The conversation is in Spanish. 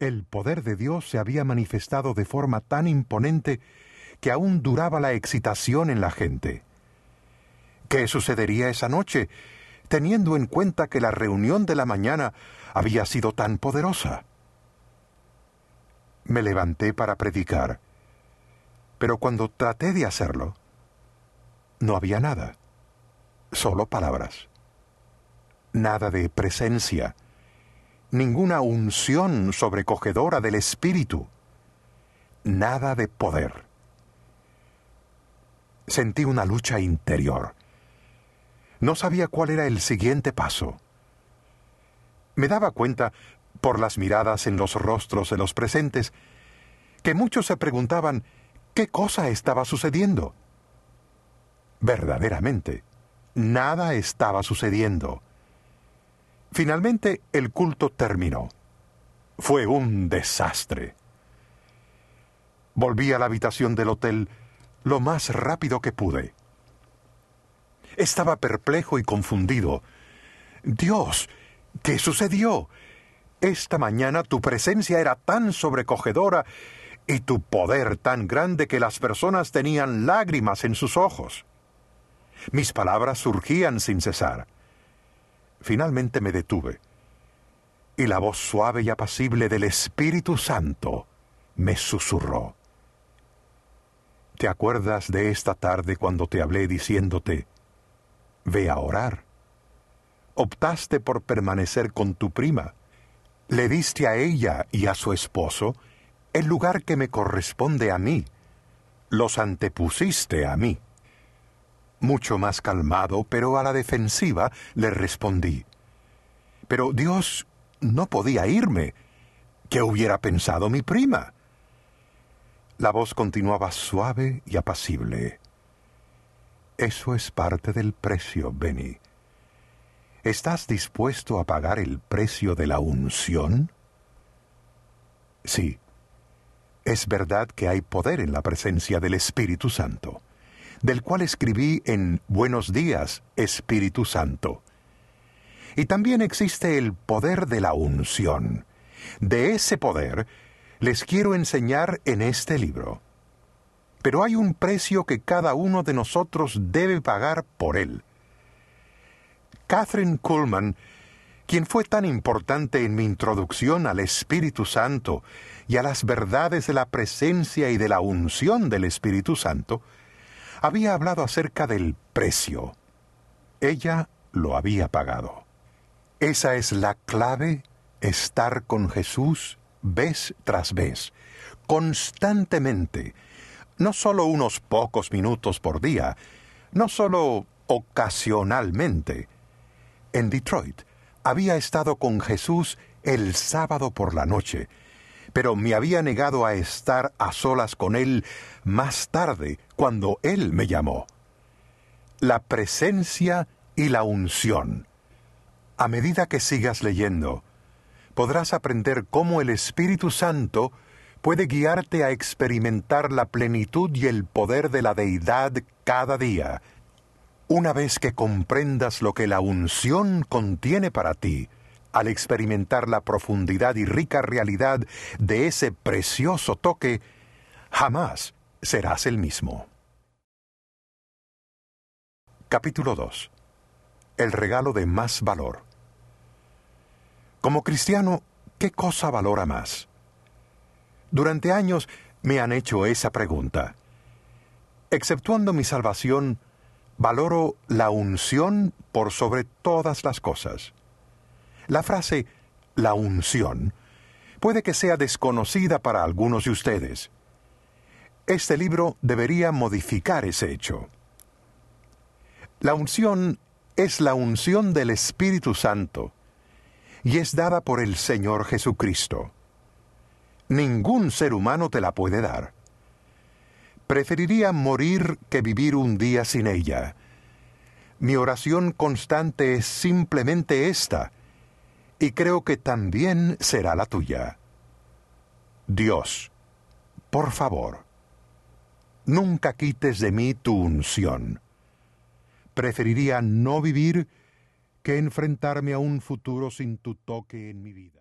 El poder de Dios se había manifestado de forma tan imponente que aún duraba la excitación en la gente. ¿Qué sucedería esa noche, teniendo en cuenta que la reunión de la mañana había sido tan poderosa? Me levanté para predicar, pero cuando traté de hacerlo, no había nada, solo palabras. Nada de presencia, ninguna unción sobrecogedora del Espíritu, nada de poder. Sentí una lucha interior. No sabía cuál era el siguiente paso. Me daba cuenta, por las miradas en los rostros de los presentes, que muchos se preguntaban qué cosa estaba sucediendo. Verdaderamente, nada estaba sucediendo. Finalmente el culto terminó. Fue un desastre. Volví a la habitación del hotel lo más rápido que pude. Estaba perplejo y confundido. Dios, ¿qué sucedió? Esta mañana tu presencia era tan sobrecogedora y tu poder tan grande que las personas tenían lágrimas en sus ojos. Mis palabras surgían sin cesar. Finalmente me detuve, y la voz suave y apacible del Espíritu Santo me susurró. ¿Te acuerdas de esta tarde cuando te hablé diciéndote, ve a orar? Optaste por permanecer con tu prima. Le diste a ella y a su esposo el lugar que me corresponde a mí. Los antepusiste a mí. Mucho más calmado, pero a la defensiva, le respondí. Pero Dios no podía irme. ¿Qué hubiera pensado mi prima? La voz continuaba suave y apacible. Eso es parte del precio, Benny. ¿Estás dispuesto a pagar el precio de la unción? Sí. Es verdad que hay poder en la presencia del Espíritu Santo del cual escribí en Buenos días, Espíritu Santo. Y también existe el poder de la unción. De ese poder les quiero enseñar en este libro. Pero hay un precio que cada uno de nosotros debe pagar por él. Catherine Kuhlman, quien fue tan importante en mi introducción al Espíritu Santo y a las verdades de la presencia y de la unción del Espíritu Santo, había hablado acerca del precio. Ella lo había pagado. Esa es la clave, estar con Jesús vez tras vez, constantemente, no solo unos pocos minutos por día, no solo ocasionalmente. En Detroit había estado con Jesús el sábado por la noche, pero me había negado a estar a solas con Él más tarde, cuando Él me llamó. La presencia y la unción. A medida que sigas leyendo, podrás aprender cómo el Espíritu Santo puede guiarte a experimentar la plenitud y el poder de la deidad cada día. Una vez que comprendas lo que la unción contiene para ti, al experimentar la profundidad y rica realidad de ese precioso toque, jamás serás el mismo. Capítulo 2. El regalo de más valor. Como cristiano, ¿qué cosa valora más? Durante años me han hecho esa pregunta. Exceptuando mi salvación, valoro la unción por sobre todas las cosas. La frase la unción puede que sea desconocida para algunos de ustedes. Este libro debería modificar ese hecho. La unción es la unción del Espíritu Santo y es dada por el Señor Jesucristo. Ningún ser humano te la puede dar. Preferiría morir que vivir un día sin ella. Mi oración constante es simplemente esta, y creo que también será la tuya. Dios, por favor, nunca quites de mí tu unción. Preferiría no vivir que enfrentarme a un futuro sin tu toque en mi vida.